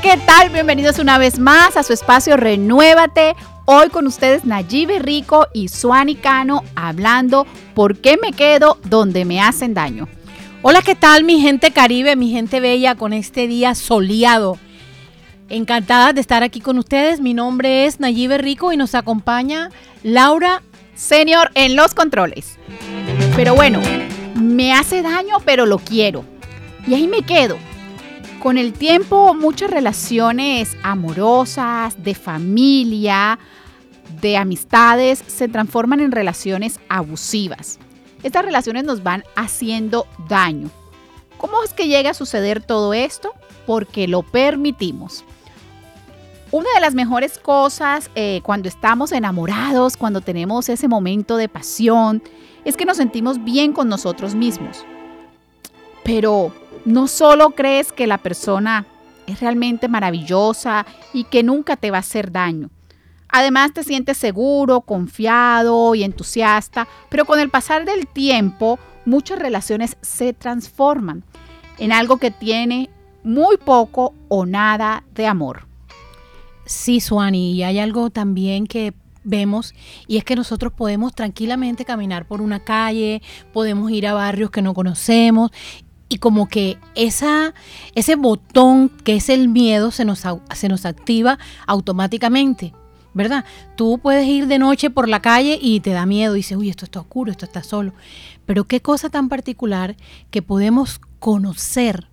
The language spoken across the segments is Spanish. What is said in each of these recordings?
¿qué tal? Bienvenidos una vez más a su espacio Renuévate. Hoy con ustedes Nayibe Rico y Suani Cano hablando por qué me quedo donde me hacen daño. Hola, ¿qué tal mi gente caribe, mi gente bella con este día soleado? Encantada de estar aquí con ustedes. Mi nombre es Nayibe Rico y nos acompaña Laura Senior en los controles. Pero bueno, me hace daño, pero lo quiero. Y ahí me quedo. Con el tiempo, muchas relaciones amorosas, de familia, de amistades, se transforman en relaciones abusivas. Estas relaciones nos van haciendo daño. ¿Cómo es que llega a suceder todo esto? Porque lo permitimos. Una de las mejores cosas eh, cuando estamos enamorados, cuando tenemos ese momento de pasión, es que nos sentimos bien con nosotros mismos. Pero no solo crees que la persona es realmente maravillosa y que nunca te va a hacer daño. Además te sientes seguro, confiado y entusiasta, pero con el pasar del tiempo muchas relaciones se transforman en algo que tiene muy poco o nada de amor. Sí, Suani, y hay algo también que vemos y es que nosotros podemos tranquilamente caminar por una calle, podemos ir a barrios que no conocemos y como que esa, ese botón que es el miedo se nos, se nos activa automáticamente. ¿Verdad? Tú puedes ir de noche por la calle y te da miedo, dices, uy, esto está oscuro, esto está solo. Pero qué cosa tan particular que podemos conocer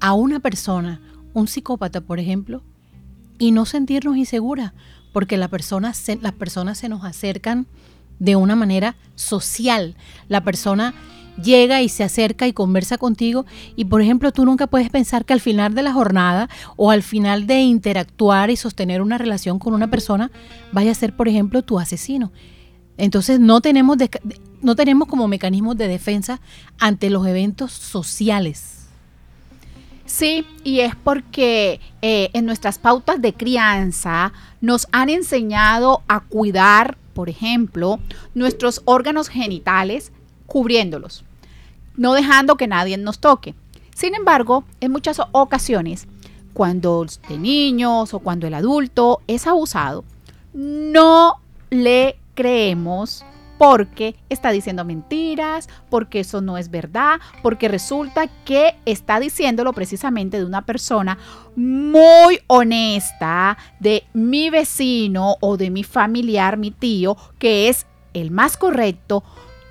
a una persona, un psicópata, por ejemplo, y no sentirnos inseguras, porque las personas se nos acercan de una manera social. La persona llega y se acerca y conversa contigo y por ejemplo tú nunca puedes pensar que al final de la jornada o al final de interactuar y sostener una relación con una persona vaya a ser por ejemplo tu asesino. Entonces no tenemos, no tenemos como mecanismos de defensa ante los eventos sociales. Sí, y es porque eh, en nuestras pautas de crianza nos han enseñado a cuidar, por ejemplo, nuestros órganos genitales cubriéndolos no dejando que nadie nos toque. Sin embargo, en muchas ocasiones, cuando de niños o cuando el adulto es abusado, no le creemos porque está diciendo mentiras, porque eso no es verdad, porque resulta que está diciéndolo precisamente de una persona muy honesta, de mi vecino o de mi familiar, mi tío, que es el más correcto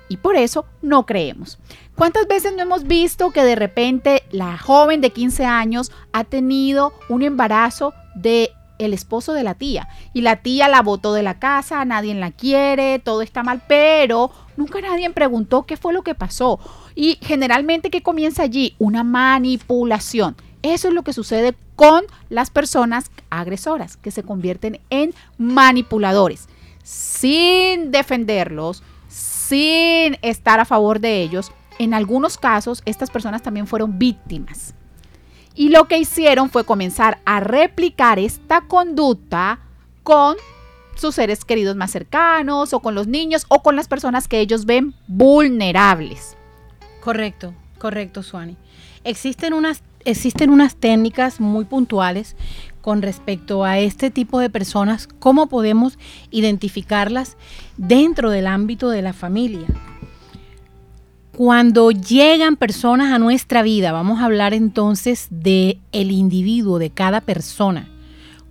y por eso no creemos. ¿Cuántas veces no hemos visto que de repente la joven de 15 años ha tenido un embarazo de el esposo de la tía y la tía la botó de la casa, nadie la quiere, todo está mal, pero nunca nadie preguntó qué fue lo que pasó. Y generalmente ¿qué comienza allí? Una manipulación. Eso es lo que sucede con las personas agresoras, que se convierten en manipuladores. Sin defenderlos, sin estar a favor de ellos, en algunos casos estas personas también fueron víctimas. Y lo que hicieron fue comenzar a replicar esta conducta con sus seres queridos más cercanos o con los niños o con las personas que ellos ven vulnerables. Correcto, correcto, Suani. Existen unas, existen unas técnicas muy puntuales con respecto a este tipo de personas, cómo podemos identificarlas dentro del ámbito de la familia. Cuando llegan personas a nuestra vida, vamos a hablar entonces de el individuo, de cada persona.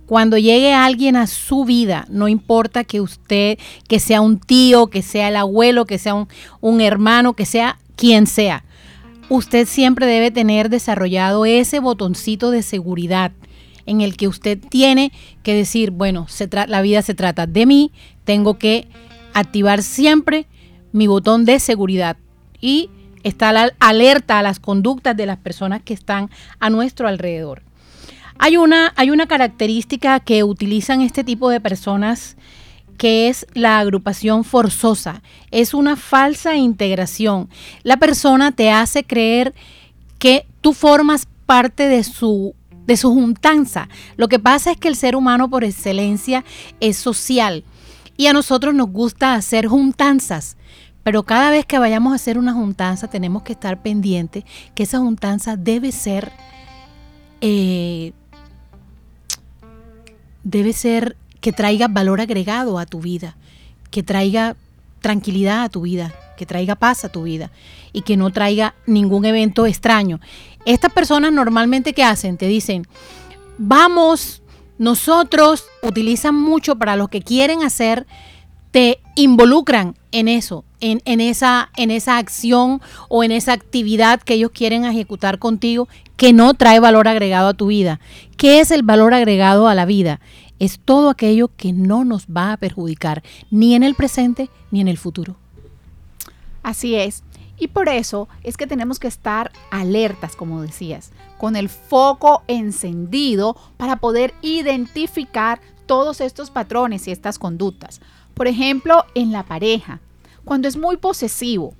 Cuando llegue alguien a su vida, no importa que usted, que sea un tío, que sea el abuelo, que sea un, hermano, que sea quien sea, usted siempre debe tener desarrollado ese botoncito de seguridad en el que usted tiene que decir, bueno, se la vida se trata de mí, tengo que activar siempre mi botón de seguridad y estar alerta a las conductas de las personas que están a nuestro alrededor. Hay una, hay una característica que utilizan este tipo de personas que es la agrupación forzosa. Es una falsa integración. La persona te hace creer que tú formas parte de su de su juntanza. Lo que pasa es que el ser humano por excelencia es social y a nosotros nos gusta hacer juntanzas. Pero cada vez que vayamos a hacer una juntanza tenemos que estar pendientes que esa juntanza debe ser eh, debe ser que traiga valor agregado a tu vida, que traiga tranquilidad a tu vida, que traiga paz a tu vida y que no traiga ningún evento extraño. Estas personas normalmente ¿qué hacen? Te dicen, vamos, nosotros utilizan mucho para lo que quieren hacer, te involucran en eso, en, esa, en esa acción o en esa actividad que ellos quieren ejecutar contigo que no trae valor agregado a tu vida. ¿Qué es el valor agregado a la vida? Es todo aquello que no nos va a perjudicar, ni en el presente ni en el futuro. Así es. Y por eso es que tenemos que estar alertas, como decías, con el foco encendido para poder identificar todos estos patrones y estas conductas. Por ejemplo, en la pareja, cuando es muy posesivo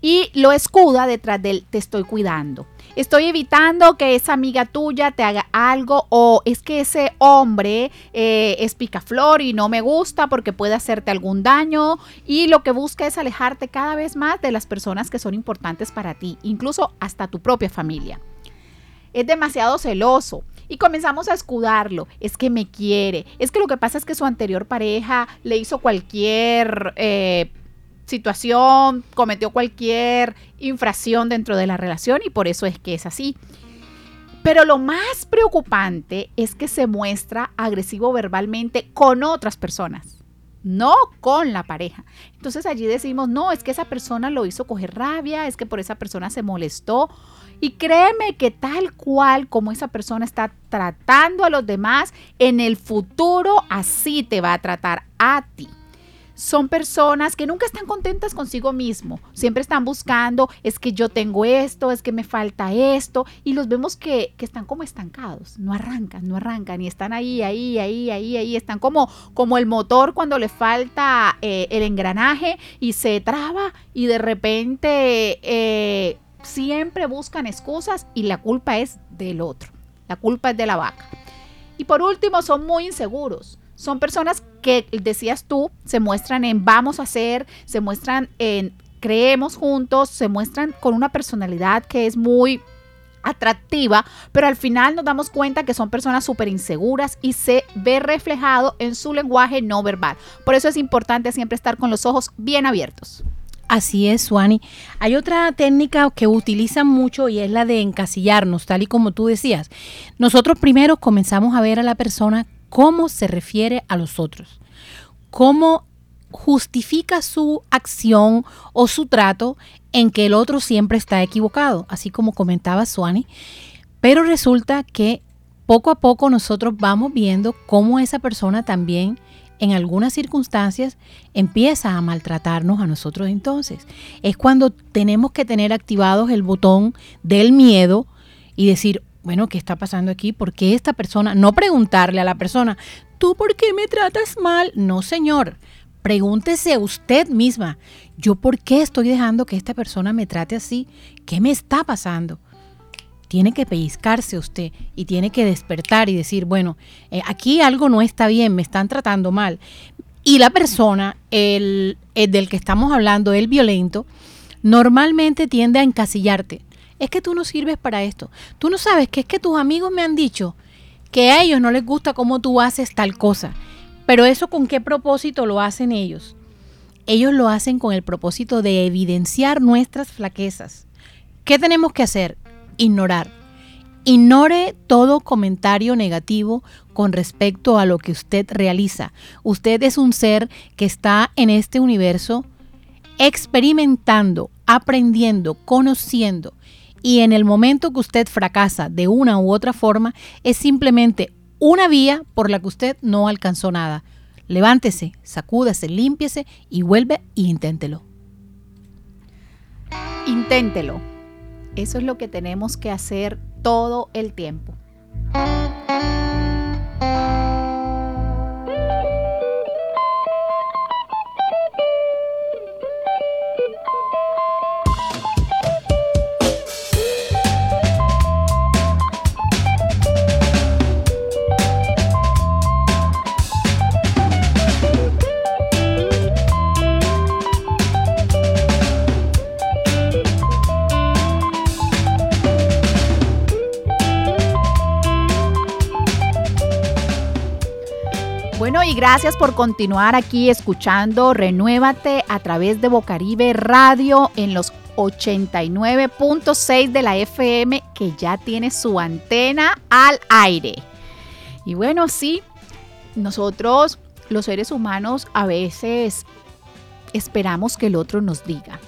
y lo escuda detrás del te estoy cuidando estoy evitando que esa amiga tuya te haga algo o es que ese hombre eh, es picaflor y no me gusta porque puede hacerte algún daño y lo que busca es alejarte cada vez más de las personas que son importantes para ti, incluso hasta tu propia familia. Es demasiado celoso, y comenzamos a escudarlo. Es que me quiere. Es que lo que pasa es que su anterior pareja le hizo cualquier eh, situación, cometió cualquier infracción dentro de la relación y por eso es que es así. Pero lo más preocupante es que se muestra agresivo verbalmente con otras personas, no con la pareja. Entonces allí decimos, no, es que esa persona lo hizo coger rabia, es que por esa persona se molestó. Y créeme que tal cual como esa persona está tratando a los demás, en el futuro así te va a tratar a ti. Son personas que nunca están contentas consigo mismo, siempre están buscando, es que yo tengo esto, es que me falta esto, y los vemos que, están como estancados, no arrancan, no arrancan, y están ahí, ahí, ahí, ahí, ahí, están como, como el motor cuando le falta eh, el engranaje y se traba y de repente eh, siempre buscan excusas y la culpa es del otro, la culpa es de la vaca. Y por último, son muy inseguros son personas que, decías tú, se muestran en vamos a hacer, se muestran en creemos juntos, se muestran con una personalidad que es muy atractiva, pero al final nos damos cuenta que son personas súper inseguras y se ve reflejado en su lenguaje no verbal. Por eso es importante siempre estar con los ojos bien abiertos. Así es, Suani. Hay otra técnica que utilizan mucho y es la de encasillarnos, tal y como tú decías. Nosotros primero comenzamos a ver a la persona cómo se refiere a los otros, cómo justifica su acción o su trato en que el otro siempre está equivocado, así como comentaba Suani. Pero resulta que poco a poco nosotros vamos viendo cómo esa persona también en algunas circunstancias empieza a maltratarnos a nosotros entonces. Es cuando tenemos que tener activados el botón del miedo y decir, bueno, ¿qué está pasando aquí? ¿Por qué esta persona? No preguntarle a la persona, ¿tú por qué me tratas mal? No, señor. Pregúntese usted misma, ¿yo por qué estoy dejando que esta persona me trate así? ¿Qué me está pasando? Tiene que pellizcarse usted y tiene que despertar y decir, bueno, eh, aquí algo no está bien, me están tratando mal. Y la persona, el, el del que estamos hablando, el violento, normalmente tiende a encasillarte es que tú no sirves para esto. Tú no sabes que es que tus amigos me han dicho que a ellos no les gusta cómo tú haces tal cosa. Pero eso con qué propósito lo hacen ellos? Ellos lo hacen con el propósito de evidenciar nuestras flaquezas. ¿Qué tenemos que hacer? Ignorar. Ignore todo comentario negativo con respecto a lo que usted realiza. Usted es un ser que está en este universo experimentando, aprendiendo, conociendo y en el momento que usted fracasa de una u otra forma, es simplemente una vía por la que usted no alcanzó nada. Levántese, sacúdase, límpiese y vuelve e inténtelo. Inténtelo. Eso es lo que tenemos que hacer todo el tiempo. Gracias por continuar aquí escuchando Renuévate a través de Bocaribe Radio en los 89.6 de la FM que ya tiene su antena al aire. Y bueno, sí, nosotros los seres humanos a veces esperamos que el otro nos diga.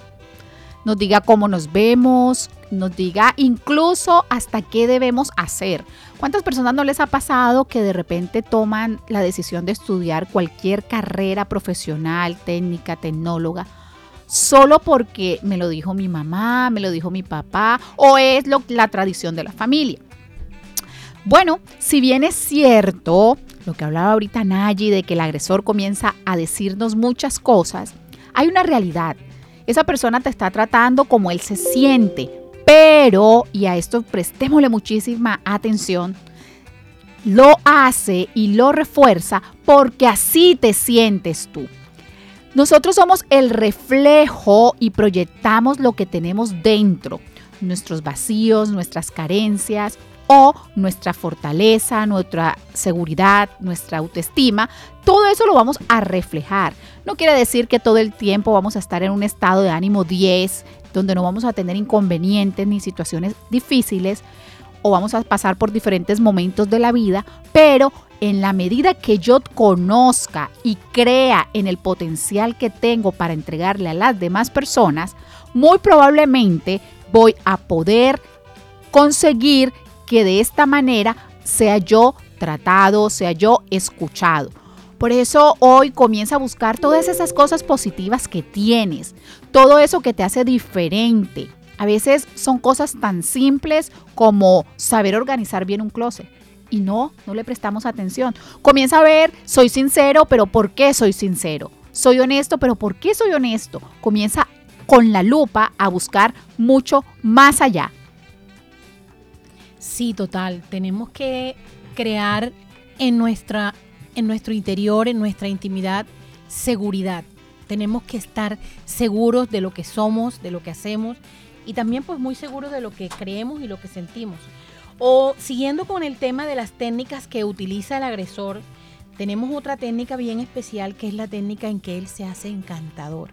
Nos diga cómo nos vemos, nos diga incluso hasta qué debemos hacer. ¿Cuántas personas no les ha pasado que de repente toman la decisión de estudiar cualquier carrera profesional, técnica, tecnóloga? solo porque me lo dijo mi mamá, me lo dijo mi papá o es lo, la tradición de la familia. Bueno, si bien es cierto lo que hablaba ahorita Nayi de que el agresor comienza a decirnos muchas cosas, hay una realidad. Esa persona te está tratando como él se siente, pero, y a esto prestémosle muchísima atención, lo hace y lo refuerza porque así te sientes tú. Nosotros somos el reflejo y proyectamos lo que tenemos dentro, nuestros vacíos, nuestras carencias o nuestra fortaleza, nuestra seguridad, nuestra autoestima, todo eso lo vamos a reflejar. No quiere decir que todo el tiempo vamos a estar en un estado de ánimo 10, donde no vamos a tener inconvenientes ni situaciones difíciles o vamos a pasar por diferentes momentos de la vida, pero en la medida que yo conozca y crea en el potencial que tengo para entregarle a las demás personas, muy probablemente voy a poder conseguir que de esta manera sea yo tratado, sea yo escuchado. Por eso hoy comienza a buscar todas esas cosas positivas que tienes, todo eso que te hace diferente. A veces son cosas tan simples como saber organizar bien un closet. Y no, no le prestamos atención. Comienza a ver, soy sincero, pero ¿por qué soy sincero? Soy honesto, pero ¿por qué soy honesto? Comienza con la lupa a buscar mucho más allá. Sí, total. Tenemos que crear en nuestra en nuestro interior, en nuestra intimidad, seguridad. Tenemos que estar seguros de lo que somos, de lo que hacemos y también pues muy seguros de lo que creemos y lo que sentimos. O siguiendo con el tema de las técnicas que utiliza el agresor, tenemos otra técnica bien especial que es la técnica en que él se hace encantador,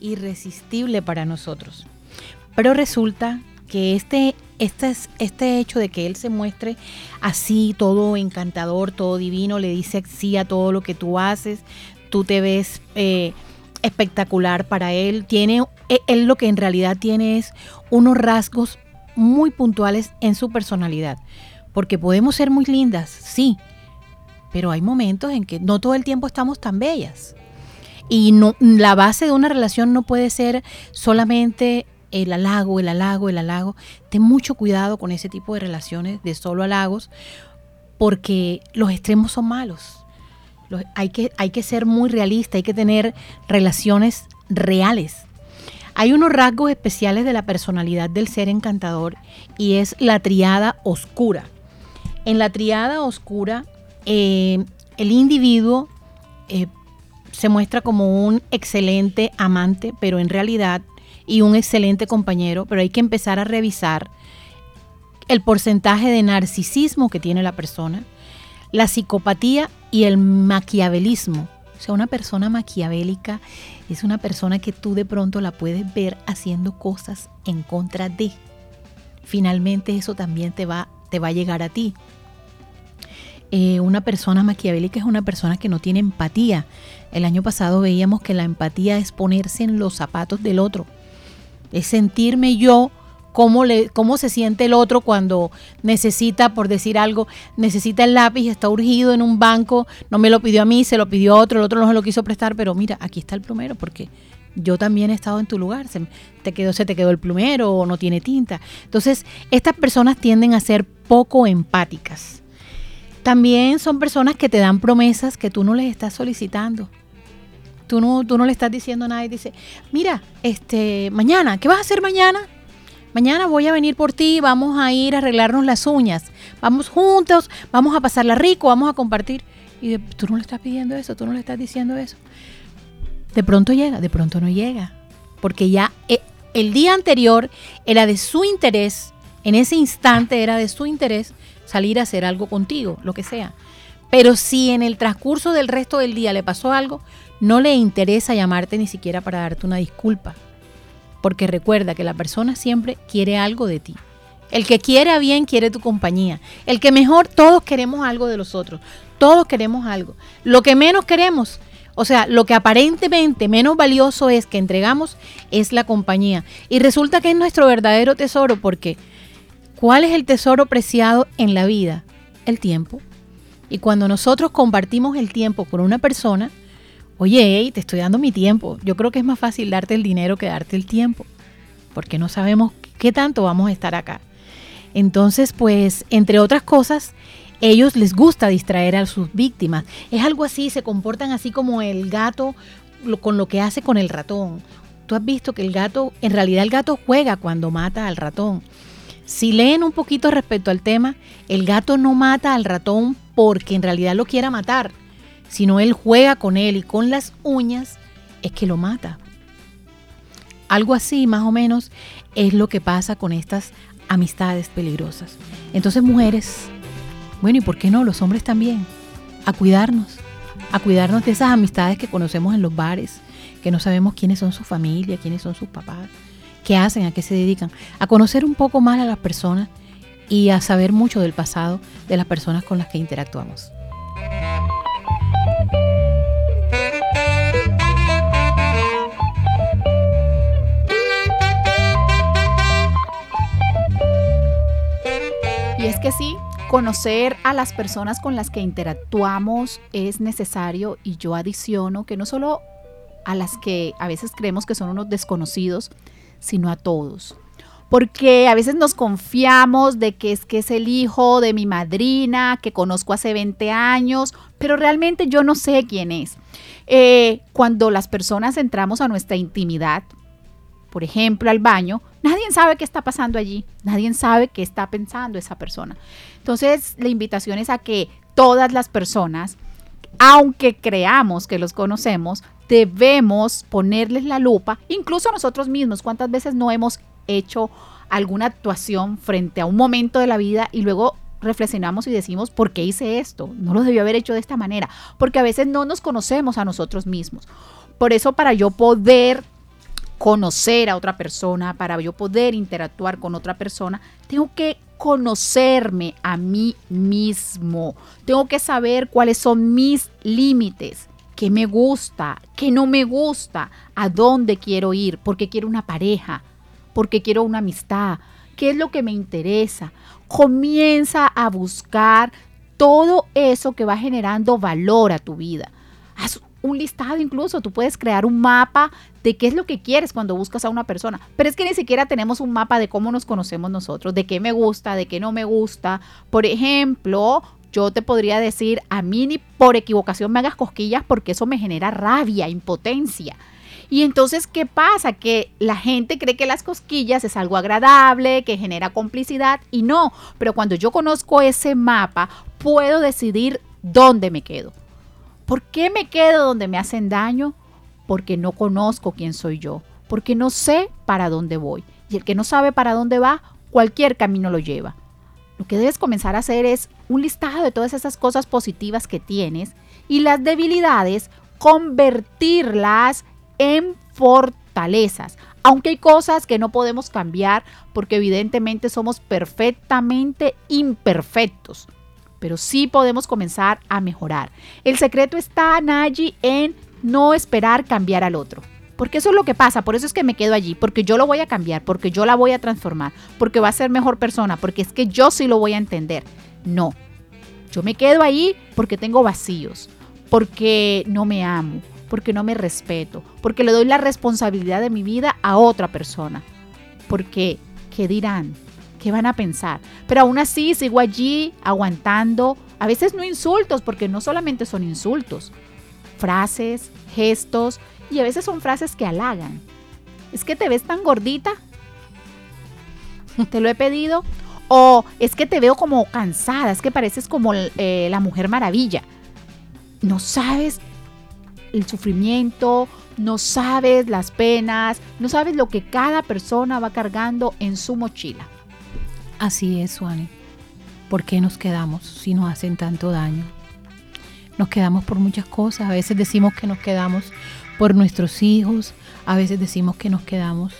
irresistible para nosotros. Pero resulta que este, este, este hecho de que él se muestre así, todo encantador, todo divino, le dice sí a todo lo que tú haces, tú te ves eh, espectacular para él, tiene, e, él lo que en realidad tiene es unos rasgos muy puntuales en su personalidad, porque podemos ser muy lindas, sí, pero hay momentos en que no todo el tiempo estamos tan bellas. Y no, la base de una relación no puede ser solamente el halago, el halago, el halago. Ten mucho cuidado con ese tipo de relaciones de solo halagos, porque los extremos son malos. Hay, que, hay que ser muy realista, hay que tener relaciones reales. Hay unos rasgos especiales de la personalidad del ser encantador y es la triada oscura. En la triada oscura, eh, el individuo eh, se muestra como un excelente amante, pero en realidad y un excelente compañero, pero hay que empezar a revisar el porcentaje de narcisismo que tiene la persona, la psicopatía y el maquiavelismo. O sea, una persona maquiavélica es una persona que tú de pronto la puedes ver haciendo cosas en contra de. Finalmente eso también te va, te va a llegar a ti. Eh, una persona maquiavélica es una persona que no tiene empatía. El año pasado veíamos que la empatía es ponerse en los zapatos del otro es sentirme yo cómo, le, cómo se siente el otro cuando necesita, por decir algo, necesita el lápiz, está urgido en un banco, no me lo pidió a mí, se lo pidió a otro, el otro no se lo quiso prestar, pero mira, aquí está el plumero, porque yo también he estado en tu lugar, se te quedó, se te quedó el plumero o no tiene tinta. Entonces, estas personas tienden a ser poco empáticas. También son personas que te dan promesas que tú no les estás solicitando. Tú no, tú no le estás diciendo nada y dice, mira, este, mañana, ¿qué vas a hacer mañana? Mañana voy a venir por ti, vamos a ir a arreglarnos las uñas, vamos juntos, vamos a pasarla rico, vamos a compartir. Y tú no le estás pidiendo eso, tú no le estás diciendo eso. De pronto llega, de pronto no llega, porque ya eh, el día anterior era de su interés, en ese instante era de su interés salir a hacer algo contigo, lo que sea. Pero si en el transcurso del resto del día le pasó algo, no le interesa llamarte ni siquiera para darte una disculpa. Porque recuerda que la persona siempre quiere algo de ti. El que quiere bien quiere tu compañía. El que mejor, todos queremos algo de los otros. Todos queremos algo. Lo que menos queremos, o sea, lo que aparentemente menos valioso es que entregamos es la compañía. Y resulta que es nuestro verdadero tesoro porque ¿cuál es el tesoro preciado en la vida? El tiempo. Y cuando nosotros compartimos el tiempo con una persona, oye, te estoy dando mi tiempo. Yo creo que es más fácil darte el dinero que darte el tiempo, porque no sabemos qué tanto vamos a estar acá. Entonces, pues, entre otras cosas, ellos les gusta distraer a sus víctimas. Es algo así, se comportan así como el gato con lo que hace con el ratón. Tú has visto que el gato, en realidad el gato juega cuando mata al ratón. Si leen un poquito respecto al tema, el gato no mata al ratón porque en realidad lo quiera matar, sino él juega con él y con las uñas es que lo mata. Algo así más o menos es lo que pasa con estas amistades peligrosas. Entonces, mujeres, bueno, ¿y por qué no? Los hombres también, a cuidarnos, a cuidarnos de esas amistades que conocemos en los bares, que no sabemos quiénes son su familia, quiénes son sus papás, qué hacen, a qué se dedican, a conocer un poco más a las personas y a saber mucho del pasado de las personas con las que interactuamos. Conocer a las personas con las que interactuamos es necesario y yo adiciono que no solo a las que a veces creemos que son unos desconocidos, sino a todos. Porque a veces nos confiamos de que es que es el hijo de mi madrina, que conozco hace 20 años, pero realmente yo no sé quién es. Eh, cuando las personas entramos a nuestra intimidad, por ejemplo, al baño, nadie sabe qué está pasando allí, nadie sabe qué está pensando esa persona. Entonces, la invitación es a que todas las personas, aunque creamos que los conocemos, debemos ponerles la lupa, incluso nosotros mismos, cuántas veces no hemos hecho alguna actuación frente a un momento de la vida y luego reflexionamos y decimos, ¿por qué hice esto? No lo debió haber hecho de esta manera, porque a veces no nos conocemos a nosotros mismos. Por eso, para yo poder conocer a otra persona, para yo poder interactuar con otra persona, tengo que conocerme a mí mismo. Tengo que saber cuáles son mis límites, qué me gusta, qué no me gusta, a dónde quiero ir, porque quiero una pareja, porque quiero una amistad, qué es lo que me interesa. Comienza a buscar todo eso que va generando valor a tu vida. Un listado incluso, tú puedes crear un mapa de qué es lo que quieres cuando buscas a una persona. Pero es que ni siquiera tenemos un mapa de cómo nos conocemos nosotros, de qué me gusta, de qué no me gusta. Por ejemplo, yo te podría decir, a mí ni por equivocación me hagas cosquillas porque eso me genera rabia, impotencia. Y entonces, ¿qué pasa? Que la gente cree que las cosquillas es algo agradable, que genera complicidad y no. Pero cuando yo conozco ese mapa, puedo decidir dónde me quedo. ¿Por qué me quedo donde me hacen daño? Porque no conozco quién soy yo, porque no sé para dónde voy. Y el que no sabe para dónde va, cualquier camino lo lleva. Lo que debes comenzar a hacer es un listado de todas esas cosas positivas que tienes y las debilidades, convertirlas en fortalezas. Aunque hay cosas que no podemos cambiar porque evidentemente somos perfectamente imperfectos pero sí podemos comenzar a mejorar. El secreto está, Naji, en no esperar cambiar al otro. Porque eso es lo que pasa, por eso es que me quedo allí, porque yo lo voy a cambiar, porque yo la voy a transformar, porque va a ser mejor persona, porque es que yo sí lo voy a entender. No, yo me quedo ahí porque tengo vacíos, porque no me amo, porque no me respeto, porque le doy la responsabilidad de mi vida a otra persona. Porque, ¿qué dirán? ¿Qué van a pensar? Pero aún así sigo allí aguantando, a veces no insultos, porque no solamente son insultos, frases, gestos, y a veces son frases que halagan. Es que te ves tan gordita, te lo he pedido, o es que te veo como cansada, es que pareces como eh, la mujer maravilla. No sabes el sufrimiento, no sabes las penas, no sabes lo que cada persona va cargando en su mochila. Así es, Suani. ¿Por qué nos quedamos si nos hacen tanto daño? nos quedamos por muchas cosas. A veces decimos que nos quedamos por nuestros hijos, a veces decimos que nos quedamos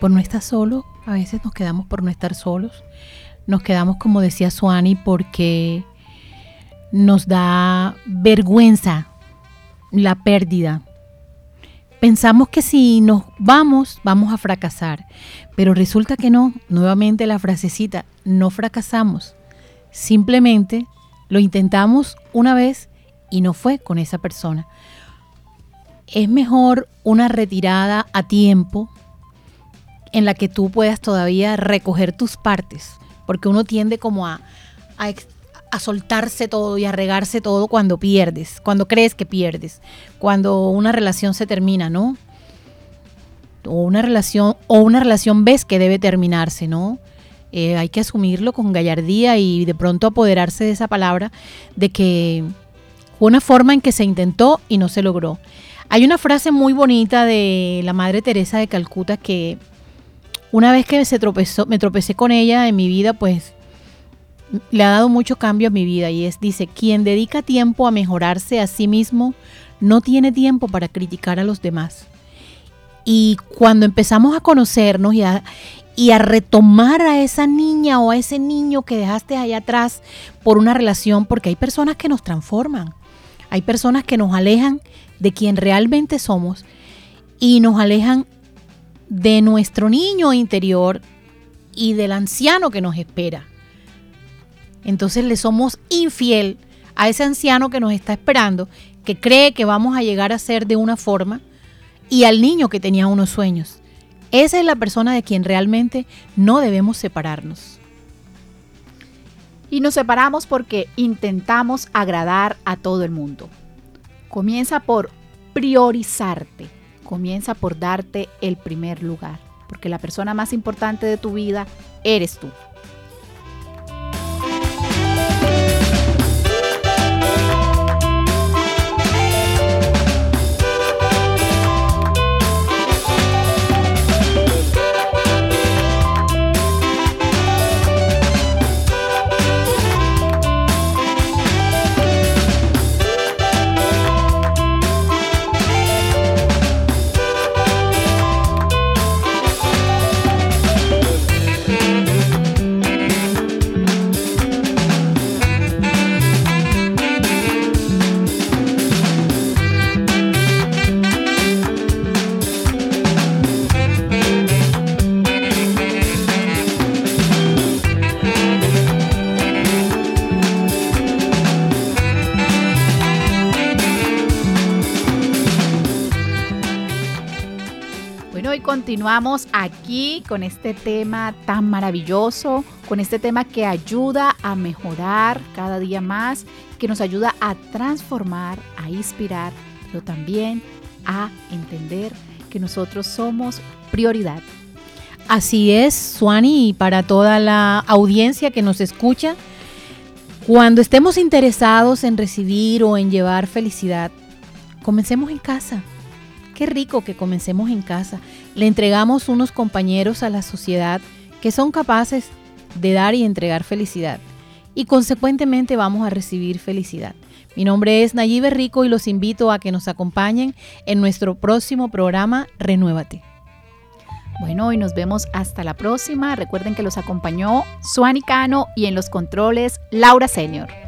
por no estar solos, a veces nos quedamos por no estar solos. Nos quedamos, como decía Suani, porque nos da vergüenza la pérdida. Pensamos que si nos vamos, vamos a fracasar, pero resulta que no. Nuevamente la frasecita, no fracasamos. Simplemente lo intentamos una vez y no fue con esa persona. Es mejor una retirada a tiempo en la que tú puedas todavía recoger tus partes, porque uno tiende como a, a, soltarse todo y a regarse todo cuando pierdes, cuando crees que pierdes, cuando una relación se termina, ¿no? O una relación, o una relación ves que debe terminarse, ¿no? Eh, hay que asumirlo con gallardía y de pronto apoderarse de esa palabra de que fue una forma en que se intentó y no se logró. Hay una frase muy bonita de la Madre Teresa de Calcuta que una vez que se tropezó, me tropecé con ella en mi vida, pues le ha dado mucho cambio a mi vida y es, dice, quien dedica tiempo a mejorarse a sí mismo no tiene tiempo para criticar a los demás. Y cuando empezamos a conocernos y a, y a retomar a esa niña o a ese niño que dejaste allá atrás por una relación, porque hay personas que nos transforman, hay personas que nos alejan de quien realmente somos y nos alejan de nuestro niño interior y del anciano que nos espera. Entonces le somos infiel a ese anciano que nos está esperando, que cree que vamos a llegar a ser de una forma, y al niño que tenía unos sueños. Esa es la persona de quien realmente no debemos separarnos. Y nos separamos porque intentamos agradar a todo el mundo. Comienza por priorizarte comienza por darte el primer lugar, porque la persona más importante de tu vida eres tú. Continuamos aquí con este tema tan maravilloso, con este tema que ayuda a mejorar cada día más, que nos ayuda a transformar, a inspirar, pero también a entender que nosotros somos prioridad. Así es, Suani, y para toda la audiencia que nos escucha, cuando estemos interesados en recibir o en llevar felicidad, comencemos en casa. Qué rico que comencemos en casa le entregamos unos compañeros a la sociedad que son capaces de dar y entregar felicidad y consecuentemente vamos a recibir felicidad. Mi nombre es Nayibe Rico y los invito a que nos acompañen en nuestro próximo programa Renuévate. Bueno, y nos vemos hasta la próxima. Recuerden que los acompañó Suani Cano y en los controles Laura Senior.